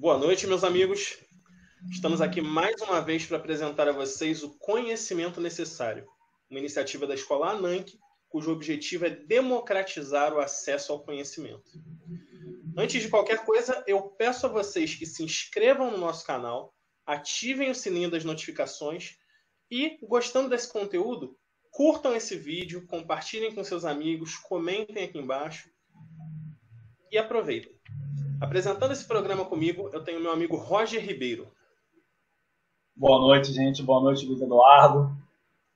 Boa noite, meus amigos. Estamos aqui mais uma vez para apresentar a vocês o conhecimento necessário, uma iniciativa da Escola Ananke, cujo objetivo é democratizar o acesso ao conhecimento. Antes de qualquer coisa, eu peço a vocês que se inscrevam no nosso canal, ativem o sininho das notificações e, gostando desse conteúdo, curtam esse vídeo, compartilhem com seus amigos, comentem aqui embaixo e aproveitem. Apresentando esse programa comigo, eu tenho meu amigo Roger Ribeiro. Boa noite, gente. Boa noite, Luiz Eduardo.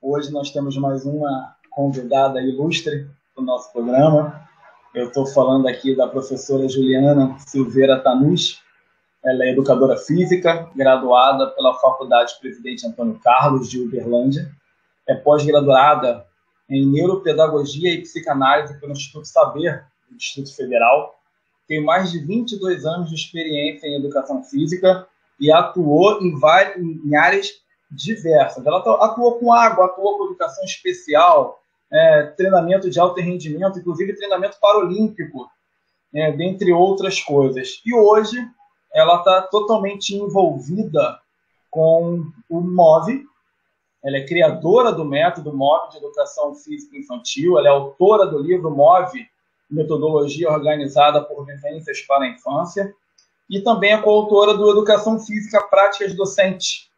Hoje nós temos mais uma convidada ilustre do nosso programa. Eu estou falando aqui da professora Juliana Silveira Tanus. Ela é educadora física, graduada pela Faculdade Presidente Antônio Carlos de Uberlândia. É pós-graduada em Neuropedagogia e Psicanálise pelo Instituto Saber, do Distrito Federal. Tem mais de 22 anos de experiência em educação física e atuou em, várias, em áreas diversas. Ela atuou com água, atuou com educação especial, é, treinamento de alto rendimento, inclusive treinamento paralímpico, é, dentre outras coisas. E hoje ela está totalmente envolvida com o MOVE. Ela é criadora do método MOVE de Educação Física Infantil, ela é autora do livro MOVE, Metodologia Organizada por Vivências para a Infância, e também é coautora do Educação Física Práticas Docentes,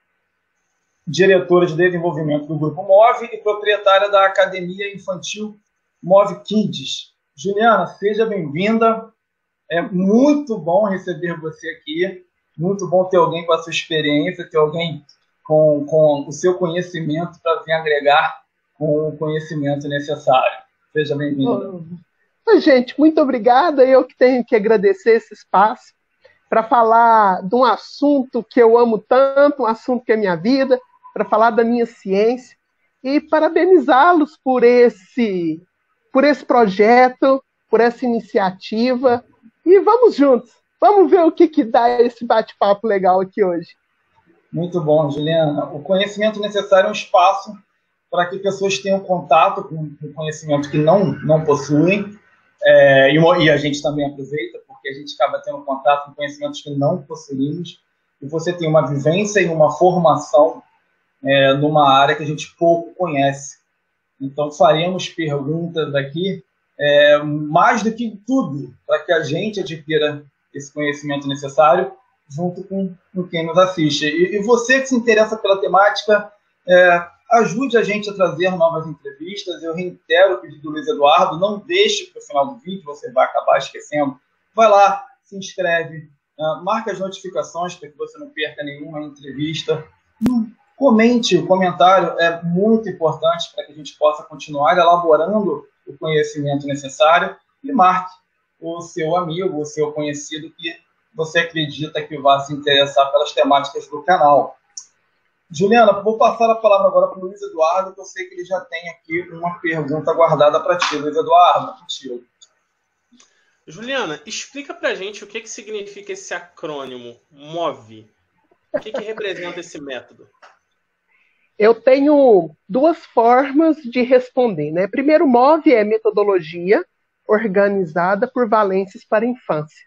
diretora de desenvolvimento do Grupo MOVE e proprietária da Academia Infantil MOVE Kids. Juliana, seja bem-vinda. É muito bom receber você aqui. Muito bom ter alguém com a sua experiência, ter alguém com, com o seu conhecimento para vir agregar com o conhecimento necessário. Seja Gente, muito obrigada. Eu que tenho que agradecer esse espaço para falar de um assunto que eu amo tanto, um assunto que é minha vida, para falar da minha ciência e parabenizá-los por esse, por esse projeto, por essa iniciativa. E vamos juntos, vamos ver o que, que dá esse bate-papo legal aqui hoje. Muito bom, Juliana. O conhecimento necessário é um espaço para que pessoas tenham contato com o conhecimento que não, não possuem. É, e, e a gente também aproveita, porque a gente acaba tendo contato com conhecimentos que não possuímos. E você tem uma vivência e uma formação é, numa área que a gente pouco conhece. Então, faremos perguntas aqui, é, mais do que tudo, para que a gente adquira esse conhecimento necessário junto com, com quem nos assiste. E, e, você que se interessa pela temática, é, ajude a gente a trazer novas entrevistas. Eu reitero o pedido do Luiz Eduardo, não deixe para o final do vídeo, você vai acabar esquecendo. Vai lá, se inscreve, uh, marca as notificações para que você não perca nenhuma entrevista. Comente, o comentário é muito importante para que a gente possa continuar elaborando o conhecimento necessário e marque o seu amigo, o seu conhecido que você acredita que vai se interessar pelas temáticas do canal. Juliana, vou passar a palavra agora para o Luiz Eduardo, que eu sei que ele já tem aqui uma pergunta guardada para ti. Luiz Eduardo, contigo. Juliana, explica para a gente o que, que significa esse acrônimo MOVE. O que, que representa esse método? Eu tenho duas formas de responder. Né? Primeiro, MOVE é metodologia organizada por valências para a infância.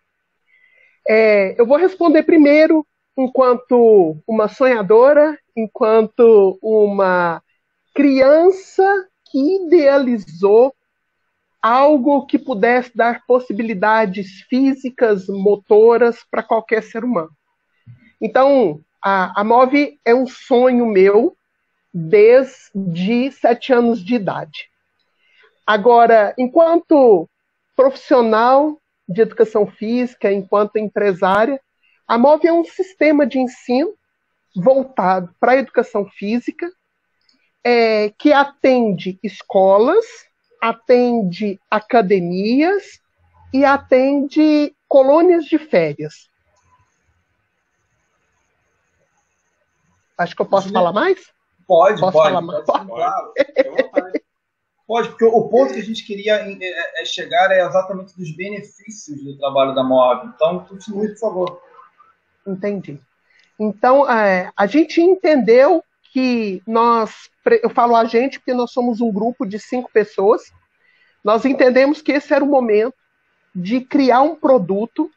É, eu vou responder primeiro enquanto uma sonhadora, enquanto uma criança que idealizou algo que pudesse dar possibilidades físicas, motoras para qualquer ser humano. Então, a, a MOVE é um sonho meu desde sete anos de idade. Agora, enquanto profissional de educação física, enquanto empresária, a MOV é um sistema de ensino voltado para a educação física, é, que atende escolas, atende academias e atende colônias de férias. Acho que eu posso falar mais? Pode, Posso pode. Falar mais? Pode, claro. pode, porque o ponto que a gente queria é, é, é chegar é exatamente dos benefícios do trabalho da MOB. Então, continue, por favor. Entendi. Então, é, a gente entendeu que nós, eu falo a gente porque nós somos um grupo de cinco pessoas, nós entendemos que esse era o momento de criar um produto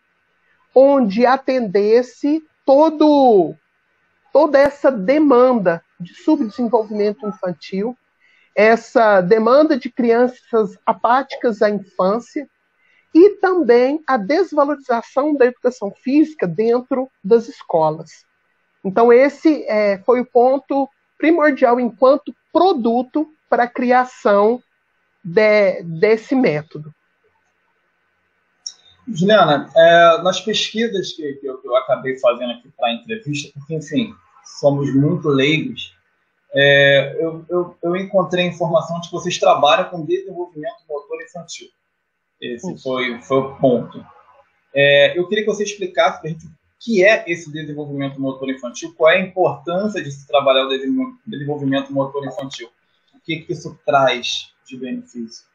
onde atendesse todo, toda essa demanda de subdesenvolvimento infantil, essa demanda de crianças apáticas à infância e também a desvalorização da educação física dentro das escolas. Então, esse é, foi o ponto primordial enquanto produto para a criação de, desse método. Juliana, é, nas pesquisas que, que, eu, que, eu, acabei fazendo aqui para a entrevista, porque, enfim, somos muito leigos, é, eu, eu, eu, encontrei informação de que vocês trabalham com desenvolvimento motor infantil. Esse foi, foi o ponto. É, eu queria que você explicasse para a gente o que é esse desenvolvimento motor infantil, qual é a importância de se trabalhar o desenvolvimento motor infantil, o que, que isso traz de benefício.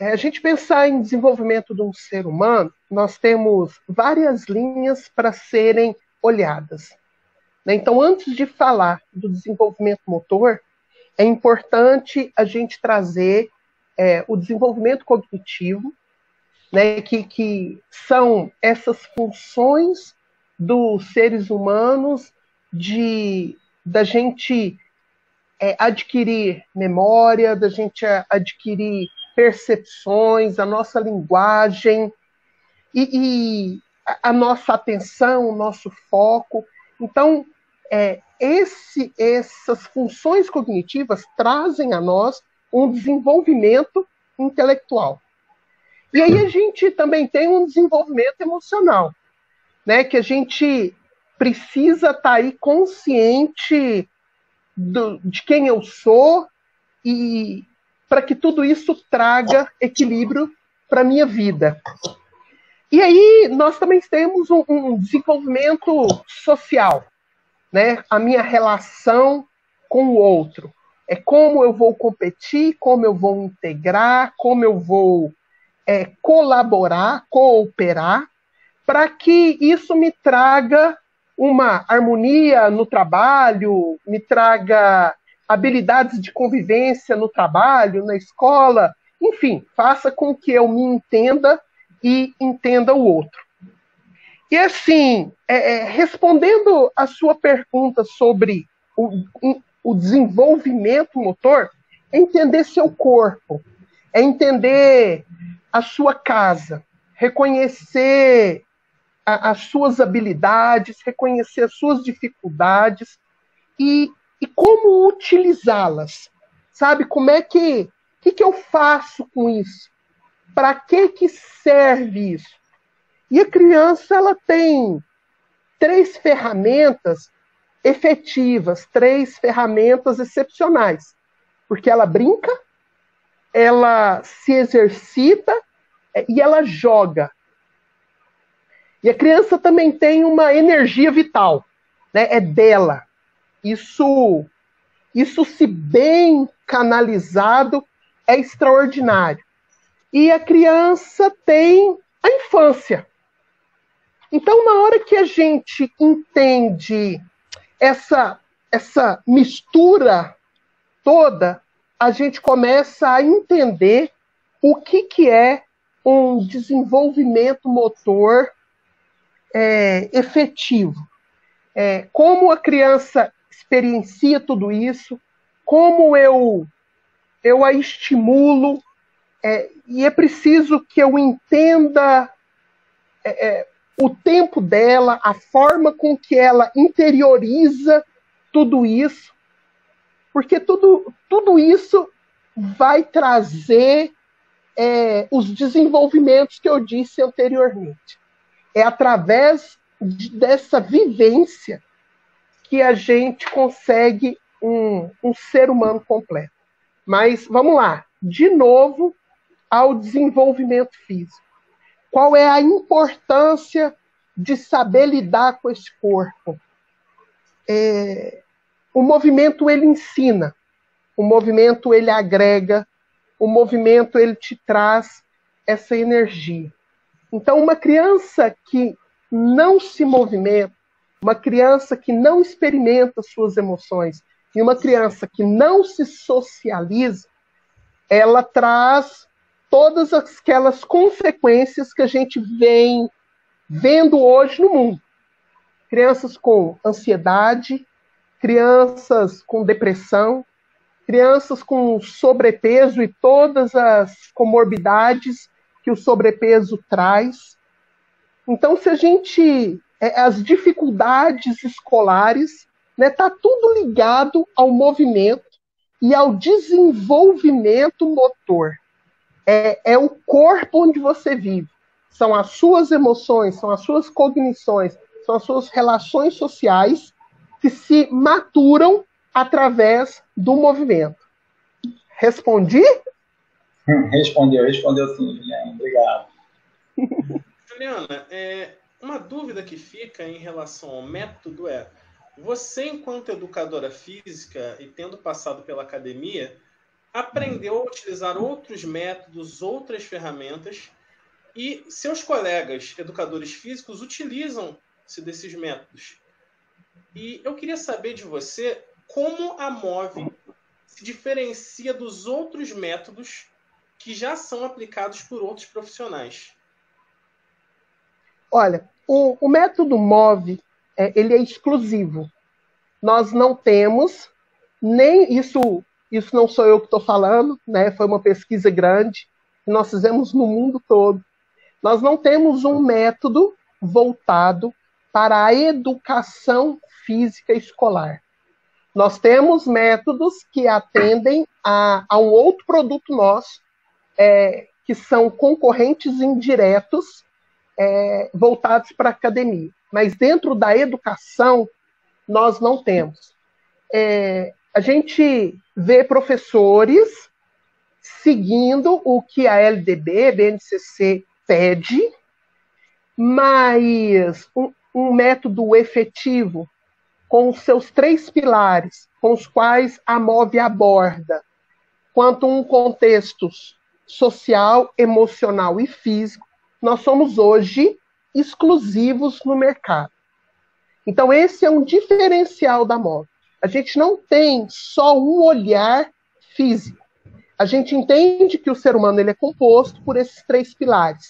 É, a gente pensar em desenvolvimento de um ser humano, nós temos várias linhas para serem olhadas. Né? Então, antes de falar do desenvolvimento motor, é importante a gente trazer é, o desenvolvimento cognitivo, né, que, que são essas funções dos seres humanos de da gente é, adquirir memória, da gente adquirir percepções, a nossa linguagem e, e a nossa atenção, o nosso foco. Então, é, esse, essas funções cognitivas trazem a nós um desenvolvimento intelectual. E aí a gente também tem um desenvolvimento emocional, né? Que a gente precisa estar tá aí consciente do, de quem eu sou e para que tudo isso traga equilíbrio para a minha vida. E aí nós também temos um, um, desenvolvimento social, né? A minha relação com o outro. É como eu vou competir, como eu vou integrar, como eu vou é, colaborar, cooperar, para que isso me traga uma harmonia no trabalho, me traga habilidades de convivência no trabalho, na escola, enfim, faça com que eu me entenda e entenda o outro. E assim, é, é, respondendo a sua pergunta sobre o, o desenvolvimento motor, é entender seu corpo, é entender a sua casa, reconhecer a, as suas habilidades, reconhecer as suas dificuldades e, e como utilizá-las. Sabe, como é que, que, que eu faço com isso? Para que, que serve isso? E a criança ela tem três ferramentas efetivas, três ferramentas excepcionais. Porque ela brinca, ela se exercita é, e ela joga. E a criança também tem uma energia vital, né? É dela. Isso, isso se bem canalizado é extraordinário. E a criança tem a infância. Então, na hora que a gente entende essa essa mistura toda, a gente começa a entender o que, que é um desenvolvimento motor é, efetivo. É, como a criança experiencia tudo isso, como eu, eu a estimulo, é, e é preciso que eu entenda é, é, o tempo dela, a forma com que ela interioriza tudo isso, porque tudo, tudo isso vai trazer é, os desenvolvimentos que eu disse anteriormente. É através de, dessa vivência que a gente consegue um, um ser humano completo. Mas vamos lá, de novo ao desenvolvimento físico. Qual é a importância de saber lidar com esse corpo? É, o movimento ele ensina, o movimento ele agrega, o movimento ele te traz essa energia. Então, uma criança que não se movimenta, uma criança que não experimenta suas emoções e uma criança que não se socializa, ela traz todas aquelas consequências que a gente vem vendo hoje no mundo. Crianças com ansiedade, crianças com depressão, crianças com sobrepeso e todas as comorbidades que o sobrepeso traz. Então, se a gente. É, as dificuldades escolares, né, tá tudo ligado ao movimento e ao desenvolvimento motor. É, é o corpo onde você vive. São as suas emoções, são as suas cognições, são as suas relações sociais que se maturam através do movimento. Respondi? Respondeu, respondeu sim, Juliana. Obrigado. Juliana, é, uma dúvida que fica em relação ao método é: você, enquanto educadora física e tendo passado pela academia, aprendeu a utilizar outros métodos, outras ferramentas, e seus colegas educadores físicos utilizam-se desses métodos. E eu queria saber de você como a MOVE se diferencia dos outros métodos que já são aplicados por outros profissionais. Olha, o, o método MOVE é, ele é exclusivo. Nós não temos nem isso. Isso não sou eu que estou falando, né? Foi uma pesquisa grande que nós fizemos no mundo todo. Nós não temos um método voltado para a educação física escolar. Nós temos métodos que atendem a, a um outro produto nosso, é, que são concorrentes indiretos é, voltados para a academia. Mas dentro da educação, nós não temos. É, a gente vê professores seguindo o que a LDB, BNCC pede, mas um, um método efetivo com os seus três pilares, com os quais a MOVE aborda, quanto um contexto social, emocional e físico, nós somos hoje exclusivos no mercado. Então, esse é um diferencial da MOVE. A gente não tem só um olhar físico. A gente entende que o ser humano ele é composto por esses três pilares.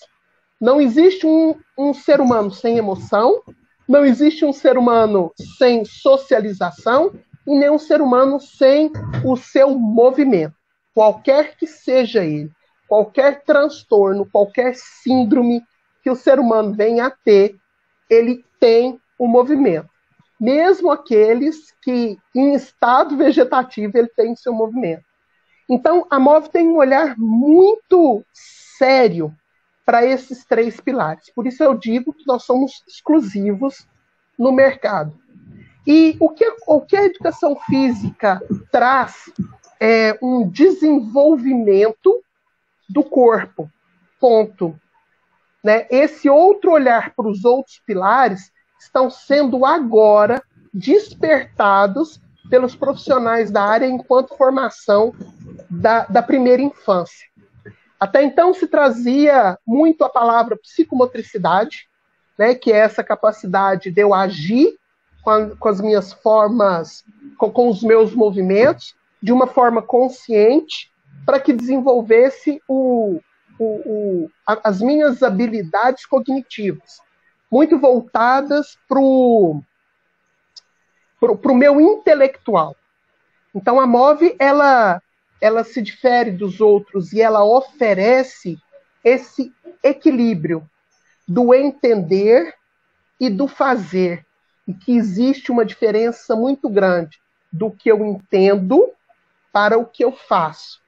Não existe um, um ser humano sem emoção, não existe um ser humano sem socialização e nem um ser humano sem o seu movimento, qualquer que seja ele, qualquer transtorno, qualquer síndrome que o ser humano venha a ter, ele tem o movimento. Mesmo aqueles que, em estado vegetativo, ele tem seu movimento. Então, a MOV tem um olhar muito sério para esses três pilares. Por isso eu digo que nós somos exclusivos no mercado. E o que, o que a educação física traz é um desenvolvimento do corpo. Ponto. Né? Esse outro olhar para os outros pilares estão sendo agora despertados pelos profissionais da área enquanto formação da, da primeira infância. Até então se trazia muito a palavra psicomotricidade, né, que é essa capacidade de eu agir com, a, com as minhas formas, com, com, os meus movimentos, de uma forma consciente, para que desenvolvesse o, o, o, as minhas habilidades cognitivas, muito voltadas para o meu intelectual. Então a MOVE, ela ela se difere dos outros e ela oferece esse equilíbrio do entender e do fazer, e que existe uma diferença muito grande do que eu entendo para o que eu faço.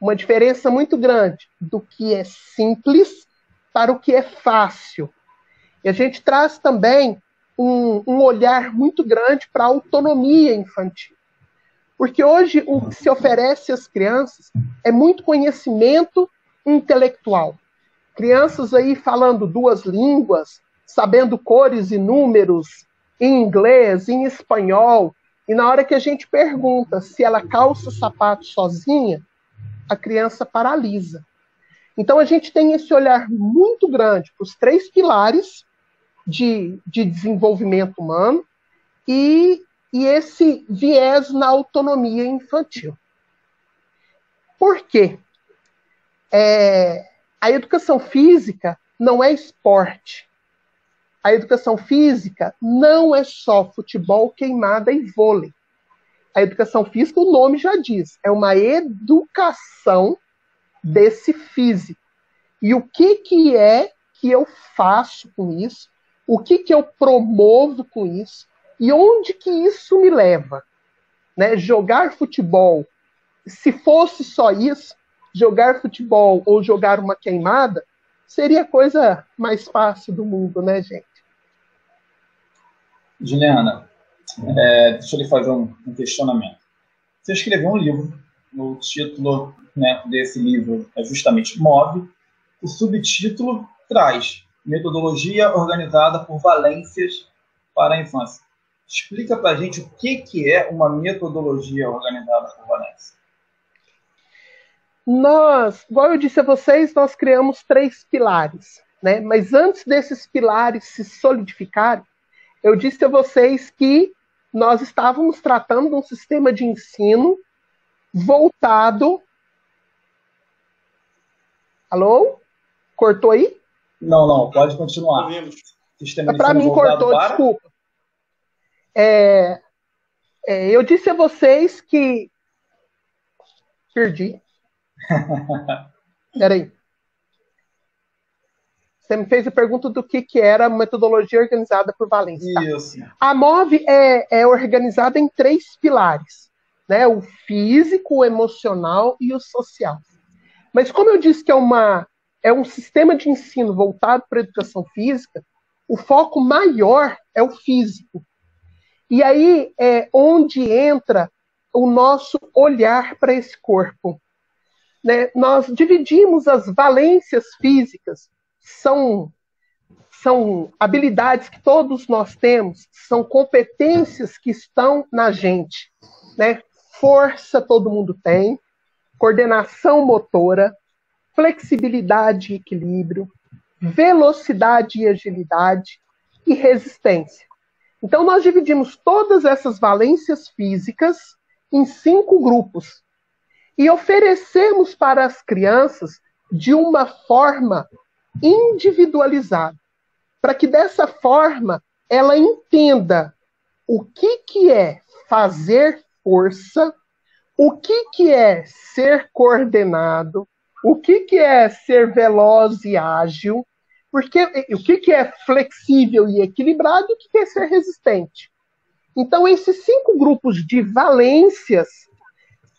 Uma diferença muito grande do que é simples para o que é fácil. E a gente traz também um, um olhar muito grande para a autonomia infantil. Porque hoje o que se oferece às crianças é muito conhecimento intelectual. Crianças aí falando duas línguas, sabendo cores e números em inglês, em espanhol, e na hora que a gente pergunta se ela calça o sapato sozinha, a criança paralisa. Então a gente tem esse olhar muito grande para os três pilares de, de desenvolvimento humano e e esse viés na autonomia infantil. Por quê? É, a educação física não é esporte. a educação física não é só futebol, queimada e vôlei. A educação física, o nome já diz, é uma educação desse físico. E o que, que é que eu faço com isso? O que, que eu promovo com isso? E onde que isso me leva? Né? Jogar futebol, se fosse só isso, jogar futebol ou jogar uma queimada, seria a coisa mais fácil do mundo, né, gente? Juliana, é, deixa eu lhe fazer um, um, questionamento. Você escreveu um livro, o título né, desse livro é justamente Move, o subtítulo traz Metodologia Organizada por Valências para a Infância. Explica para a gente o que, que é uma metodologia organizada por valências. Nós, igual eu disse a vocês, nós criamos três pilares, né? Mas antes desses pilares se solidificarem, eu disse a vocês que nós estávamos tratando de um sistema de ensino voltado. Alô? Cortou aí? Não, não, pode continuar. Sistema Para mim cortou, para... desculpa. É, é, eu disse a vocês que. Perdi. Peraí. Você me fez a pergunta do que, que era a metodologia organizada por Valência. Isso. A MOV é, é organizada em três pilares: né? o físico, o emocional e o social. Mas como eu disse que é uma é um sistema de ensino voltado para a educação física, o foco maior é o físico. E aí é onde entra o nosso olhar para esse corpo. Né? Nós dividimos as valências físicas, são, são habilidades que todos nós temos, são competências que estão na gente. Né? Força todo mundo tem, coordenação motora, flexibilidade e equilíbrio, velocidade e agilidade e resistência. Então, nós dividimos todas essas valências físicas em cinco grupos e oferecemos para as crianças de uma forma individualizada, para que dessa forma ela entenda o que, que é fazer força, o que, que é ser coordenado, o que, que é ser veloz e ágil, porque o que, que é flexível e equilibrado e o que, que é ser resistente. Então, esses cinco grupos de valências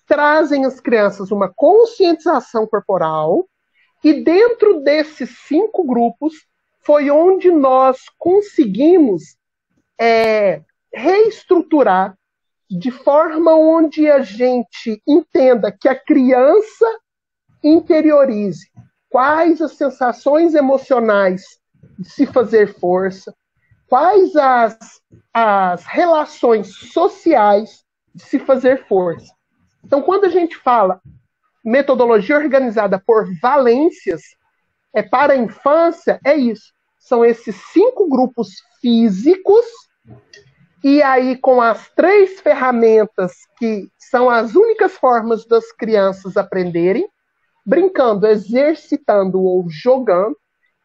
trazem às crianças uma conscientização corporal, e dentro desses cinco grupos foi onde nós conseguimos é, reestruturar de forma onde a gente entenda que a criança interiorize quais as sensações emocionais de se fazer força, quais as, as relações sociais de se fazer força. Então, quando a gente fala metodologia organizada por valências, é para a infância, é isso. São esses cinco grupos físicos, e aí com as três ferramentas que são as únicas formas das crianças aprenderem, brincando, exercitando ou jogando,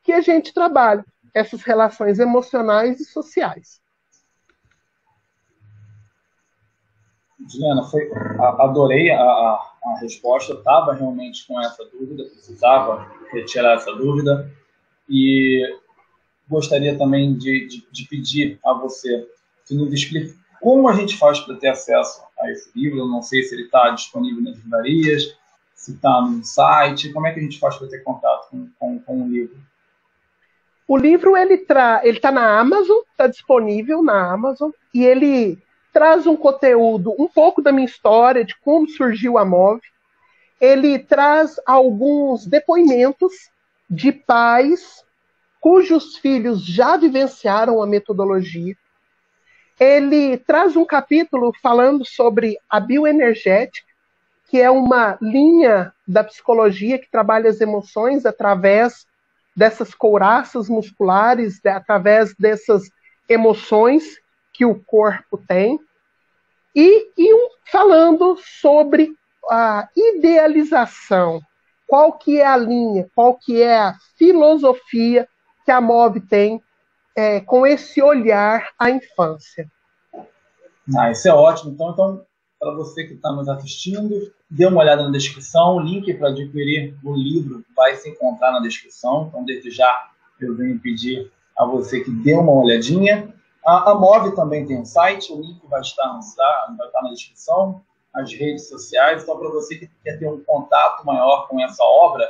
que a gente trabalha essas relações emocionais e sociais. Juliana, foi, adorei a, a resposta, estava realmente com essa dúvida, precisava retirar essa dúvida e gostaria também de, de, de pedir a você que nos explique como a gente faz para ter acesso a esse livro. Eu não sei se ele está disponível nas livrarias, se está no site? Como é que a gente faz para ter contato com, com, com o livro? O livro ele tra... ele está na Amazon, está disponível na Amazon e ele traz um conteúdo um pouco da minha história de como surgiu a Move. Ele traz alguns depoimentos de pais cujos filhos já vivenciaram a metodologia. Ele traz um capítulo falando sobre a bioenergética que é uma linha da psicologia que trabalha as emoções através dessas couraças musculares, através dessas emoções que o corpo tem, e, e um, falando sobre a idealização, qual que é a linha, qual que é a filosofia que a MOV tem é, com esse olhar à infância. Ah, isso é ótimo. Então, então para você que está nos assistindo, dê uma olhada na descrição. O link para adquirir o livro vai se encontrar na descrição. Então, desde já, eu venho pedir a você que dê uma olhadinha. A, a Move também tem um site, o link vai estar, no, vai estar na descrição, as redes sociais. Então, para você que quer ter um contato maior com essa obra,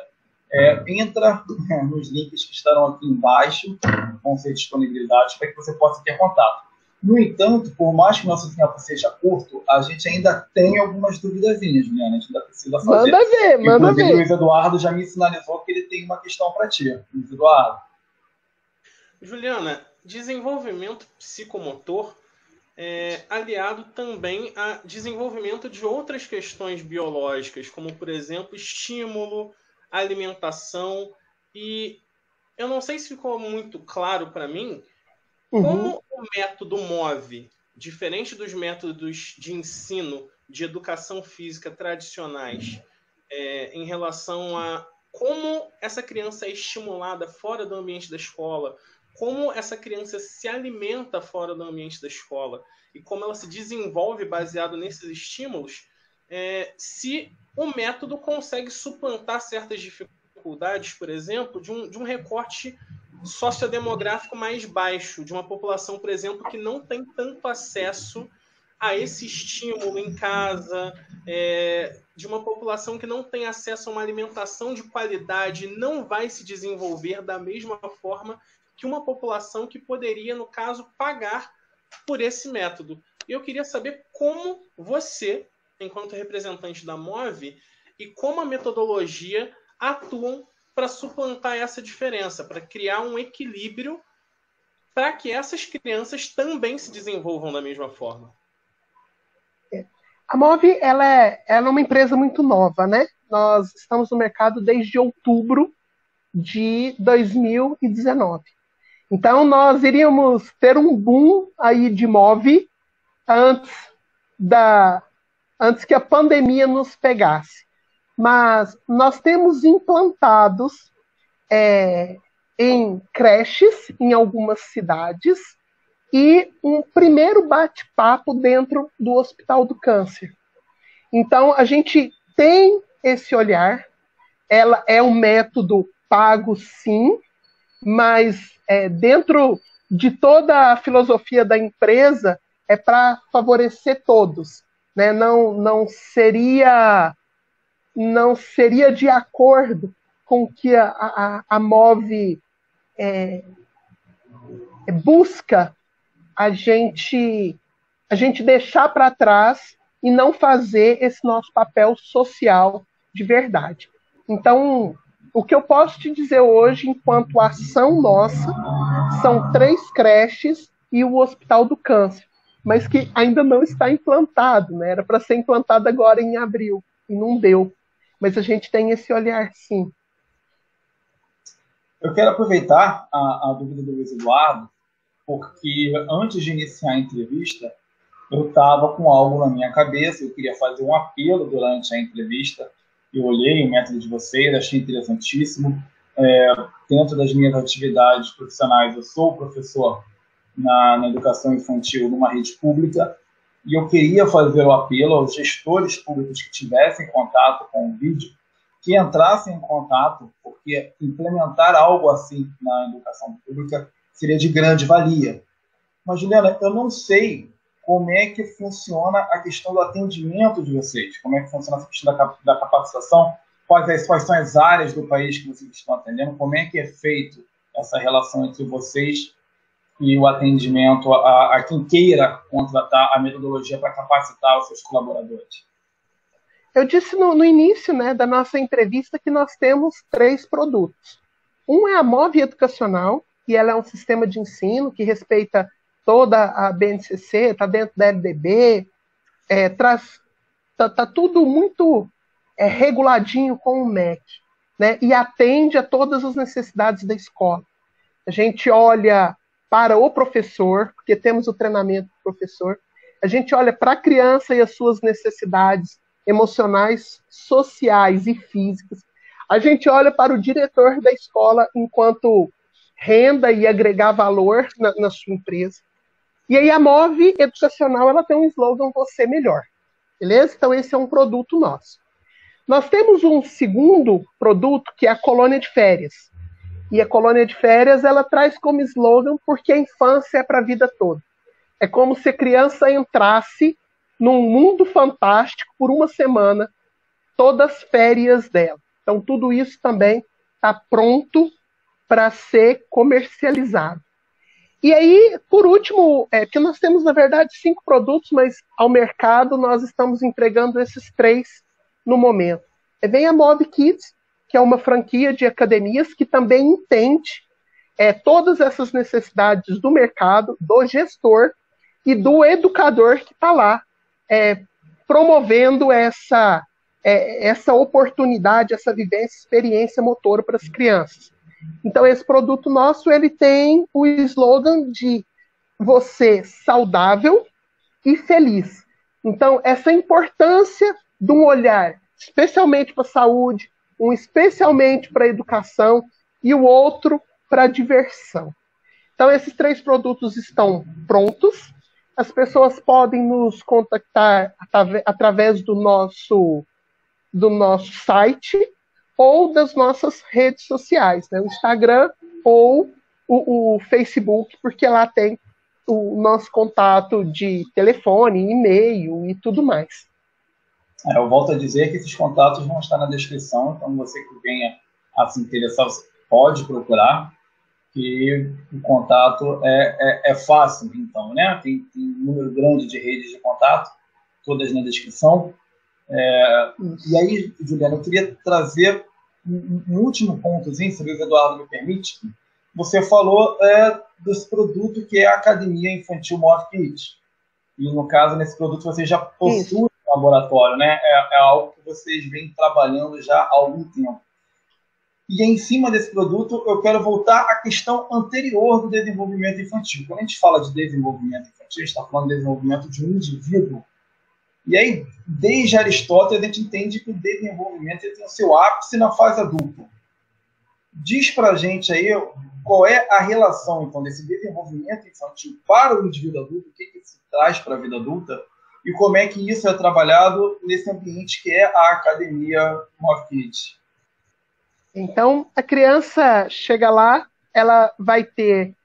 é, entra nos links que estarão aqui embaixo, vão ser disponibilizados para que você possa ter contato. No entanto, por mais que nosso tempo seja curto, a gente ainda tem algumas duvidazinhas, né? A gente ainda precisa fazer. Manda ver, manda Inclusive, ver. o Luiz Eduardo já me sinalizou que ele tem uma questão para ti. Luiz Eduardo. Juliana, desenvolvimento psicomotor é aliado também a desenvolvimento de outras questões biológicas, como, por exemplo, estímulo, alimentação. E eu não sei se ficou muito claro para mim Uhum. como o método MOVE, diferente dos métodos de ensino de educação física tradicionais, é, em relação a como essa criança é estimulada fora do ambiente da escola, como essa criança se alimenta fora do ambiente da escola e como ela se desenvolve baseado nesses estímulos, é, se o método consegue suplantar certas dificuldades, por exemplo, de um, de um recorte sociodemográfico mais baixo, de uma população, por exemplo, que não tem tanto acesso a esse estímulo em casa, é, de uma população que não tem acesso a uma alimentação de qualidade, não vai se desenvolver da mesma forma que uma população que poderia, no caso, pagar por esse método. Eu queria saber como você, enquanto representante da MOVE, e como a metodologia atuam para suplantar essa diferença, para criar um equilíbrio para que essas crianças também se desenvolvam da mesma forma. A Move ela é, ela é uma empresa muito nova, né? Nós estamos no mercado desde outubro de 2019. Então nós iríamos ter um boom aí de Move antes da antes que a pandemia nos pegasse. Mas nós temos implantados é, em creches em algumas cidades e um primeiro bate-papo dentro do Hospital do Câncer. Então, a gente tem esse olhar, ela é um método pago, sim, mas é, dentro de toda a filosofia da empresa é para favorecer todos, né? Não, não seria não seria de acordo com o que a, a, a Move é, busca a gente a gente deixar para trás e não fazer esse nosso papel social de verdade. Então, o que eu posso te dizer hoje, enquanto ação nossa, são três creches e o Hospital do Câncer, mas que ainda não está implantado, né? Era para ser implantado agora em abril e não deu. Mas a gente tem esse olhar, sim. Eu quero aproveitar a, a dúvida do Luiz Eduardo porque antes de iniciar a entrevista, eu estava com algo na minha cabeça, eu queria fazer um apelo durante a entrevista. Eu olhei o método de vocês, achei interessantíssimo. É, dentro das minhas atividades profissionais, eu sou professor na, na educação infantil numa rede pública e eu queria fazer o apelo aos gestores públicos que tivessem contato com o vídeo, que entrassem em contato, porque implementar algo assim na educação pública seria de grande valia. Mas, Juliana, eu não sei como é que funciona a questão do atendimento de vocês, como é que funciona essa questão da, da capacitação, quais, quais são as áreas do país que vocês estão atendendo, como é que é feito essa relação entre vocês e o atendimento a, a quem queira contratar a metodologia para capacitar os seus colaboradores. Eu disse no, no, início né, da nossa entrevista que nós temos três produtos. Um é a MOV Educacional, que ela é um sistema de ensino que respeita toda a BNCC, está dentro da LDB, é, traz, tá, tá, tudo muito é, reguladinho com o MEC, né, e atende a todas as necessidades da escola. A gente olha para o professor, porque temos o treinamento do professor, a gente olha para a criança e as suas necessidades emocionais, sociais e físicas. A gente olha para o diretor da escola enquanto renda e agregar valor na, na sua empresa. E aí a Move Educacional ela tem um slogan Você Melhor. Beleza? Então esse é um produto nosso. Nós temos um segundo produto que é a colônia de férias. E a colônia de férias ela traz como slogan porque a infância é para a vida toda. É como se a criança entrasse num mundo fantástico por uma semana, todas as férias dela. Então tudo isso também está pronto para ser comercializado. E aí, por último, é que nós temos, na verdade, cinco produtos, mas ao mercado nós estamos entregando esses três no momento. É, vem a Mob Kids, que é uma franquia de academias que também entende é, todas essas necessidades do mercado, do gestor e do educador que está lá é, promovendo essa, é, essa oportunidade, essa vivência, experiência motora para as crianças. Então, esse produto nosso ele tem o slogan de você saudável e feliz. Então, essa importância de um olhar especialmente para a saúde, um especialmente para educação e o outro para diversão. Então, esses três produtos estão prontos. As pessoas podem nos contactar através do nosso, do nosso site ou das nossas redes sociais, né? o Instagram ou o, o Facebook, porque lá tem o nosso contato de telefone, e-mail e tudo mais. É, eu volto a dizer que esses contatos vão estar na descrição, então você que venha a se interessar, você pode procurar, que o contato é, é, é fácil, então, né? Tem, tem, um número grande de redes de contato, todas na descrição. É, e aí, Juliana, eu queria trazer um, um último pontozinho, se o Eduardo me permite. Você falou é, desse produto que é a Academia Infantil Mod Kit. E, no caso, nesse produto você já possui um laboratório, né? É, é algo que vocês vêm trabalhando já há algum tempo. E em cima desse produto, eu quero voltar à questão anterior do desenvolvimento infantil. Quando a gente fala de desenvolvimento infantil, a gente está falando de desenvolvimento de um indivíduo e aí, desde Aristóteles, a gente entende que o desenvolvimento tem o seu ápice na fase adulta. Diz para a gente aí qual é a relação, então, desse desenvolvimento infantil para o indivíduo adulto, o que, que se traz para a vida adulta, e como é que isso é trabalhado nesse ambiente que é a academia Move. Então, a criança chega lá, ela vai ter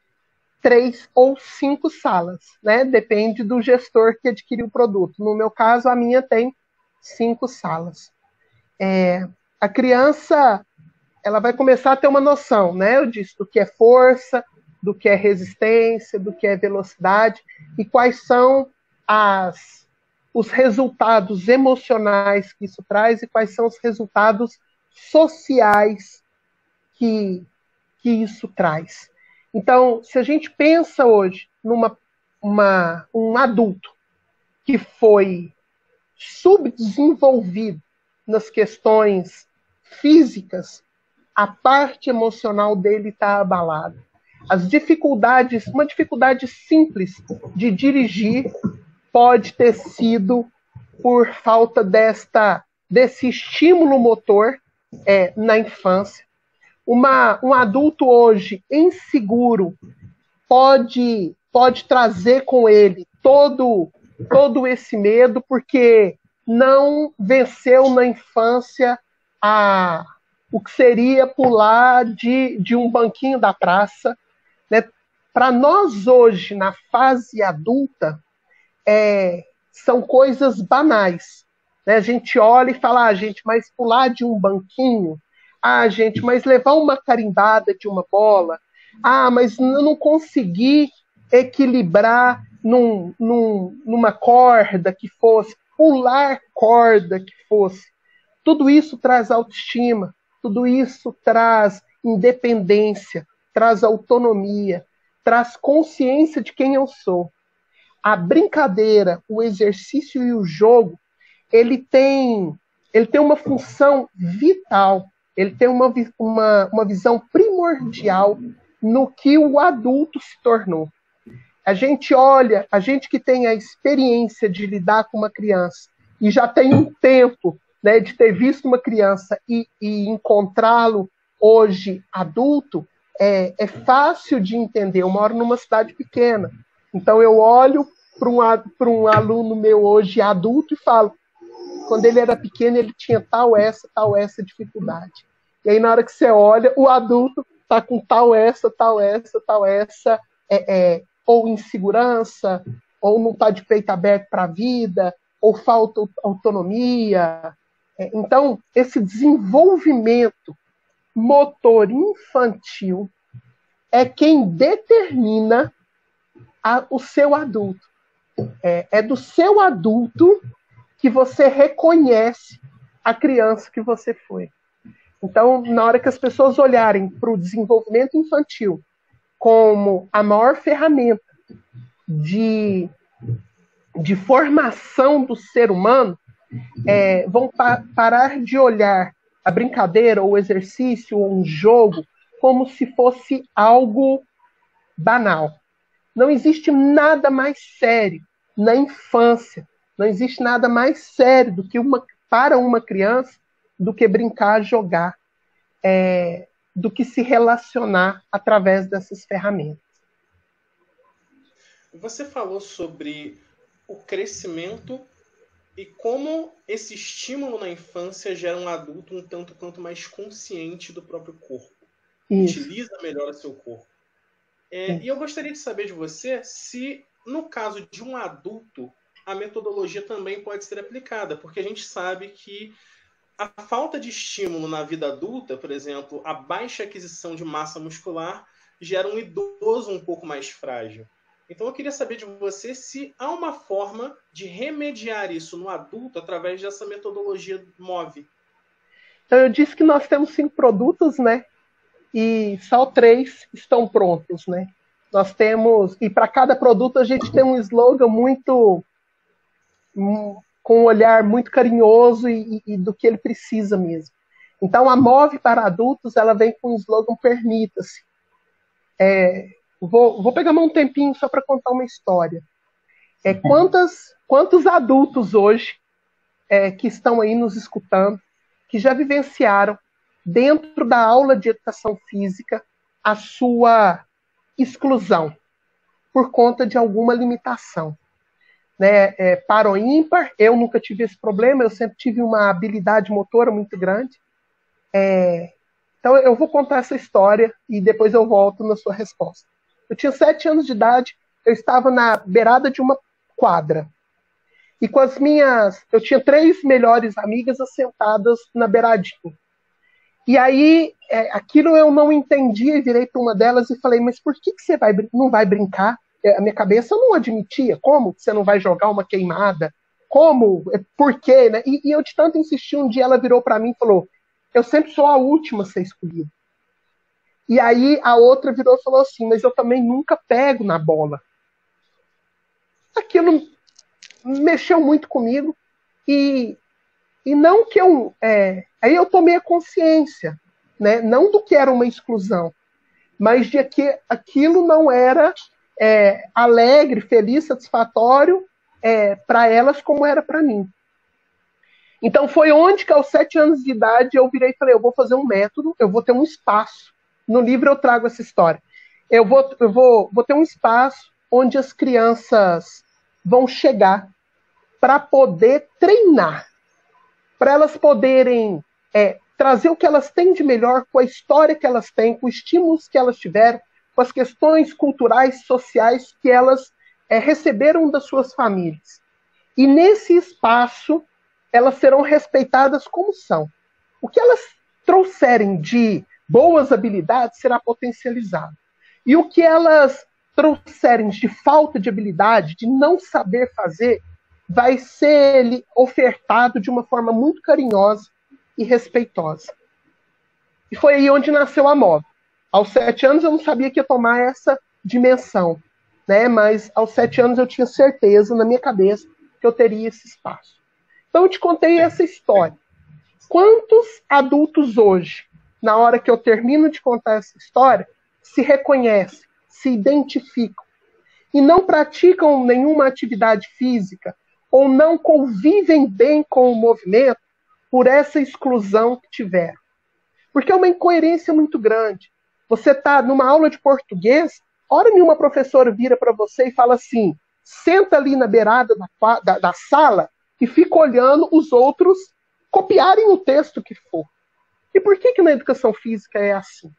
três ou cinco salas, né? Depende do gestor que adquiriu o produto. No meu caso, a minha tem cinco salas. É, a criança ela vai começar a ter uma noção, né? Eu disse do que é força, do que é resistência, do que é velocidade e quais são as os resultados emocionais que isso traz e quais são os resultados sociais que, que isso traz. Então, se a gente pensa hoje numa uma, um adulto que foi subdesenvolvido nas questões físicas, a parte emocional dele está abalada. As dificuldades, uma dificuldade simples de dirigir pode ter sido por falta desta desse estímulo motor é, na infância uma, um adulto hoje inseguro pode, pode trazer com ele todo, todo esse medo, porque não venceu na infância a, o que seria pular de, de um banquinho da praça. Né? Para nós hoje, na fase adulta, é, são coisas banais. Né? A gente olha e fala, ah, gente, mas pular de um banquinho ah, gente, mas levar uma carimbada de uma bola. Ah, mas eu não consegui equilibrar num, num, numa corda que fosse, pular corda que fosse. Tudo isso traz autoestima, tudo isso traz independência, traz autonomia, traz consciência de quem eu sou. A brincadeira, o exercício e o jogo, ele tem, ele tem uma função vital ele tem uma, uma, uma visão primordial no que o adulto se tornou. A gente olha, a gente que tem a experiência de lidar com uma criança e já tem um tempo né, de ter visto uma criança e, e encontrá-lo hoje adulto, é, é fácil de entender. Eu moro numa cidade pequena, então eu olho para um, um aluno meu hoje adulto e falo: quando ele era pequeno, ele tinha tal essa, tal essa dificuldade. E aí, na hora que você olha, o adulto está com tal essa, tal essa, tal essa, é, é, ou insegurança, ou não está de peito aberto para a vida, ou falta autonomia. É, então, esse desenvolvimento motor infantil é quem determina a, o seu adulto. É, é do seu adulto que você reconhece a criança que você foi. Então, na hora que as pessoas olharem para o desenvolvimento infantil como a maior ferramenta de, de formação do ser humano, é, vão pa parar de olhar a brincadeira, ou o exercício, ou um jogo, como se fosse algo banal. Não existe nada mais sério na infância. Não existe nada mais sério do que uma para uma criança do que brincar, jogar, é, do que se relacionar através dessas ferramentas. Você falou sobre o crescimento e como esse estímulo na infância gera um adulto um tanto quanto mais consciente do próprio corpo. Isso. Utiliza melhor o seu corpo. É, e eu gostaria de saber de você se, no caso de um adulto, a metodologia também pode ser aplicada, porque a gente sabe que a falta de estímulo na vida adulta, por exemplo, a baixa aquisição de massa muscular, gera um idoso um pouco mais frágil. Então eu queria saber de você se há uma forma de remediar isso no adulto através dessa metodologia MOVE. Então eu disse que nós temos cinco produtos, né? E só três estão prontos, né? Nós temos e para cada produto a gente tem um slogan muito um, com um olhar muito carinhoso e, e, do que ele precisa mesmo. Então a Move para adultos ela vem com o slogan permita-se. É, Vou, vou pegar um tempinho só para contar uma história. É, quantas, quantos adultos hoje é, que estão aí nos escutando, que já vivenciaram dentro da aula de educação física a sua exclusão por conta de alguma limitação. Né, é, para o ímpar, eu nunca tive esse problema, eu sempre tive uma habilidade motora muito grande. É, então eu vou contar essa história e depois eu volto na sua resposta. Eu tinha sete anos de idade, eu estava na beirada de uma quadra. E com as minhas. Eu tinha três melhores amigas assentadas na beiradinha. E aí, é, aquilo eu não entendia e virei para uma delas e falei: Mas por que, que você vai, não vai brincar? É, a minha cabeça não admitia. Como você não vai jogar uma queimada? Como? É, por quê? Né? E, e eu de tanto insistir, um dia ela virou para mim e falou: Eu sempre sou a última a ser escolhida. E aí a outra virou e falou assim: Mas eu também nunca pego na bola. Aquilo mexeu muito comigo. E, e não que eu. É, aí eu tomei a consciência, né? não do que era uma exclusão, mas de que aquilo não era é, alegre, feliz, satisfatório é, para elas como era para mim. Então foi onde que aos sete anos de idade eu virei e falei, eu vou fazer um método, eu vou ter um espaço no livro eu trago essa história. Eu vou, eu vou, vou ter um espaço onde as crianças vão chegar para poder treinar, para elas poderem é, trazer o que elas têm de melhor com a história que elas têm, com os estímulos que elas tiveram, com as questões culturais, sociais que elas é, receberam das suas famílias. E nesse espaço, elas serão respeitadas como são. O que elas trouxerem de boas habilidades será potencializado. E o que elas trouxerem de falta de habilidade, de não saber fazer, vai ser ofertado de uma forma muito carinhosa e respeitosa. E foi aí onde nasceu a moda. Aos sete anos eu não sabia que ia tomar essa dimensão, né? Mas aos sete anos eu tinha certeza na minha cabeça que eu teria esse espaço. Então eu te contei essa história. Quantos adultos hoje na hora que eu termino de contar essa história, se reconhecem, se identificam e não praticam nenhuma atividade física ou não convivem bem com o movimento por essa exclusão que tiveram. Porque é uma incoerência muito grande. Você está numa aula de português, hora nenhuma professora vira para você e fala assim: senta ali na beirada da, da, da sala e fica olhando os outros copiarem o texto que for. E por que, que na educação física é assim?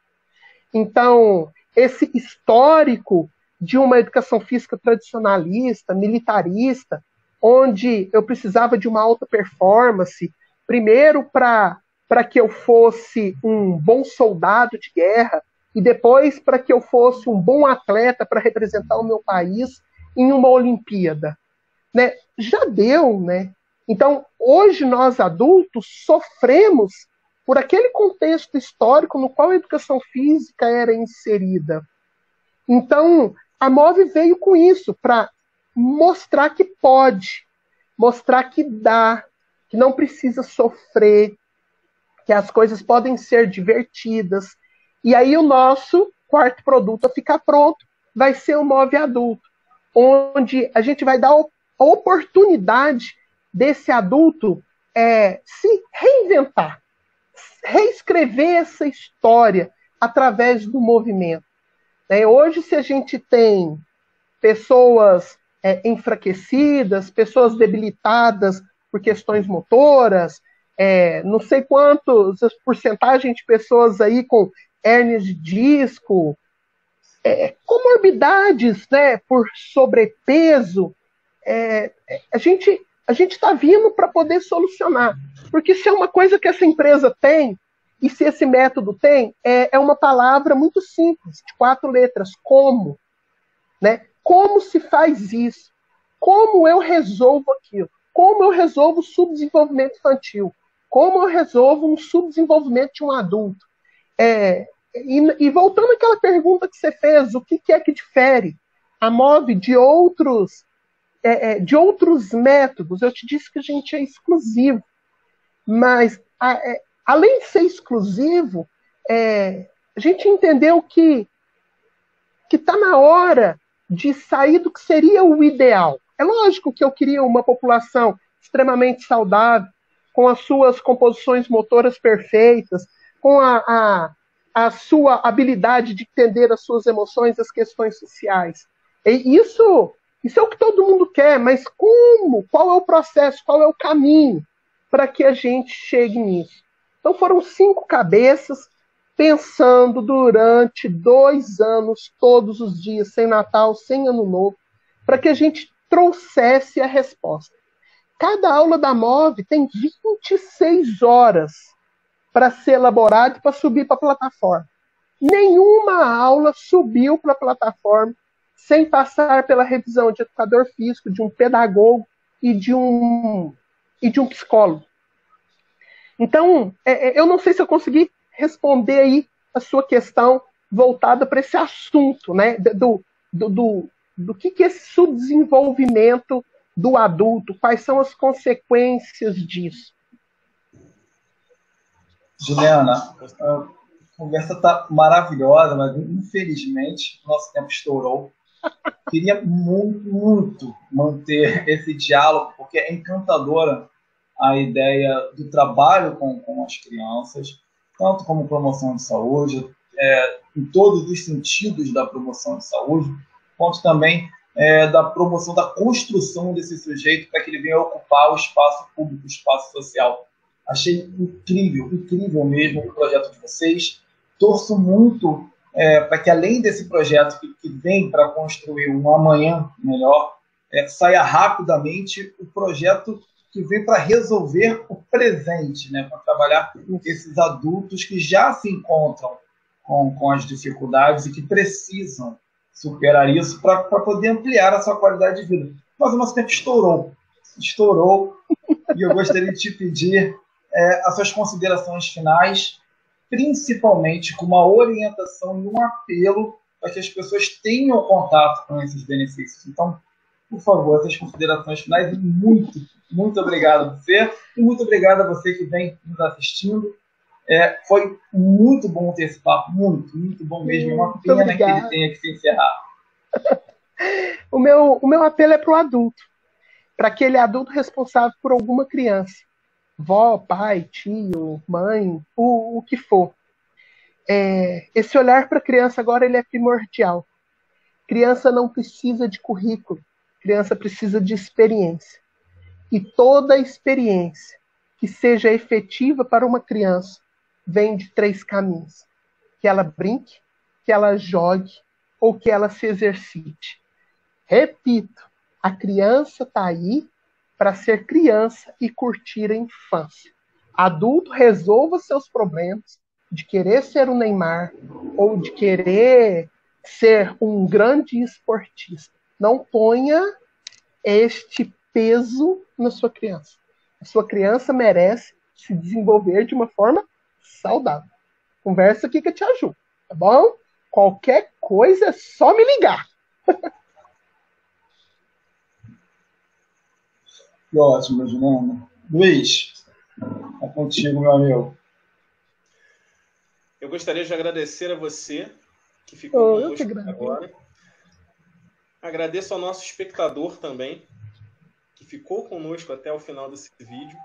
Então, esse histórico de uma educação física tradicionalista, militarista, onde eu precisava de uma alta performance, primeiro para que eu fosse um bom soldado de guerra, e depois para que eu fosse um bom atleta para representar o meu país em uma Olimpíada. Né? Já deu, né? Então, hoje nós adultos sofremos por aquele contexto histórico no qual a educação física era inserida. Então, a MOVE veio com isso, para mostrar que pode, mostrar que dá, que não precisa sofrer, que as coisas podem ser divertidas. E aí o nosso quarto produto a ficar pronto vai ser o MOVE adulto, onde a gente vai dar a oportunidade desse adulto é, se reinventar, reescrever essa história através do movimento. É, hoje, se a gente tem pessoas é, enfraquecidas, pessoas debilitadas por questões motoras, é, não sei quantos porcentagem de pessoas aí com hernias de disco, é, comorbidades, né, por sobrepeso, é, a gente a gente está vindo para poder solucionar. Porque se é uma coisa que essa empresa tem, e se esse método tem, é, é uma palavra muito simples, de quatro letras, como. Né? Como se faz isso? Como eu resolvo aquilo? Como eu resolvo o subdesenvolvimento infantil? Como eu resolvo um subdesenvolvimento de um adulto? É, e, e, voltando àquela pergunta que você fez, o que, que é que difere a MOV de outros é, é, de outros métodos. Eu te disse que a gente é exclusivo, mas a, é, além de ser exclusivo, é, a gente entendeu que que está na hora de sair do que seria o ideal. É lógico que eu queria uma população extremamente saudável, com as suas composições motoras perfeitas, com a, a, a sua habilidade de entender as suas emoções, as questões sociais. E isso isso é o que todo mundo quer, mas como? Qual é o processo? Qual é o caminho para que a gente chegue nisso? Então foram cinco cabeças pensando durante dois anos, todos os dias, sem Natal, sem Ano Novo, para que a gente trouxesse a resposta. Cada aula da MOV tem 26 horas para ser elaborado e para subir para a plataforma. Nenhuma aula subiu para a plataforma sem passar pela revisão de educador físico, de um pedagogo e de um, e de um psicólogo. Então, é, é eu não sei se eu consegui responder aí a sua questão voltada para esse assunto, né? Do, do, do, do que, que é esse subdesenvolvimento do adulto, quais são as consequências disso. Juliana, a conversa está maravilhosa, mas infelizmente nosso tempo estourou. Queria muito, muito manter esse diálogo, porque é encantadora a ideia do trabalho com, com as crianças, tanto como promoção de saúde, é, em todos os sentidos da promoção de saúde, quanto também é, da promoção da construção desse sujeito para que ele venha ocupar o espaço público, o espaço social. Achei incrível, incrível mesmo o projeto de vocês. Torço muito é, para que além desse projeto que, que vem para construir um amanhã melhor, é, saia rapidamente o projeto que vem para resolver o presente, né, para trabalhar esses adultos que já se encontram com, com as dificuldades e que precisam superar isso para poder ampliar a sua qualidade de vida. Mas o nosso tempo estourou. Estourou. e eu gostaria de te pedir é, as suas considerações finais principalmente com uma orientação e um apelo para que as pessoas tenham contato com esses benefícios. Então, por favor, essas considerações finais e muito, muito obrigado a você e muito obrigado a você que vem nos assistindo. É, foi muito bom ter esse papo, muito, muito bom mesmo. É uma pena que ele tenha que se encerrar. o, meu, o meu apelo é para o adulto, para aquele adulto responsável por alguma criança vó, pai, tio, mãe, o, o que for. é, esse olhar para a criança agora ele é primordial. Criança não precisa de currículo, criança precisa de experiência. E toda experiência que seja efetiva para uma criança vem de três caminhos: que ela brinque, que ela jogue ou que ela se exercite. Repito, a criança está aí para ser criança e curtir a infância. Adulto, resolva seus problemas de querer ser o Neymar ou de querer ser um grande esportista. Não ponha este peso na sua criança. A sua criança merece se desenvolver de uma forma saudável. Conversa aqui que eu te ajudo, tá bom? Qualquer coisa é só me ligar. Que ótimo, Juliana. Luiz, é contigo, meu amigo. Eu gostaria de agradecer a você que ficou oh, conosco agora. Agradeço ao nosso espectador também, que ficou conosco até o final desse vídeo.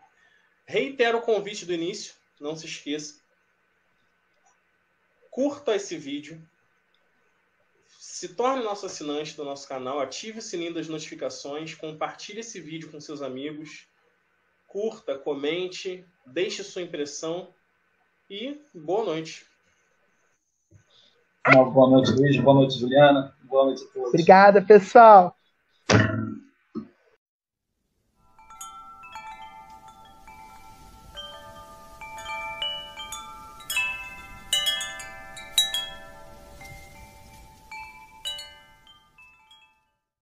Reitero o convite do início, não se esqueça. Curta esse vídeo, se torne nosso assinante do nosso canal, ative o sininho das notificações, compartilhe esse vídeo com seus amigos, curta, comente, deixe sua impressão e boa noite. Uma boa noite, Luiz. Boa noite, Juliana. Boa noite a todos. Obrigada, pessoal.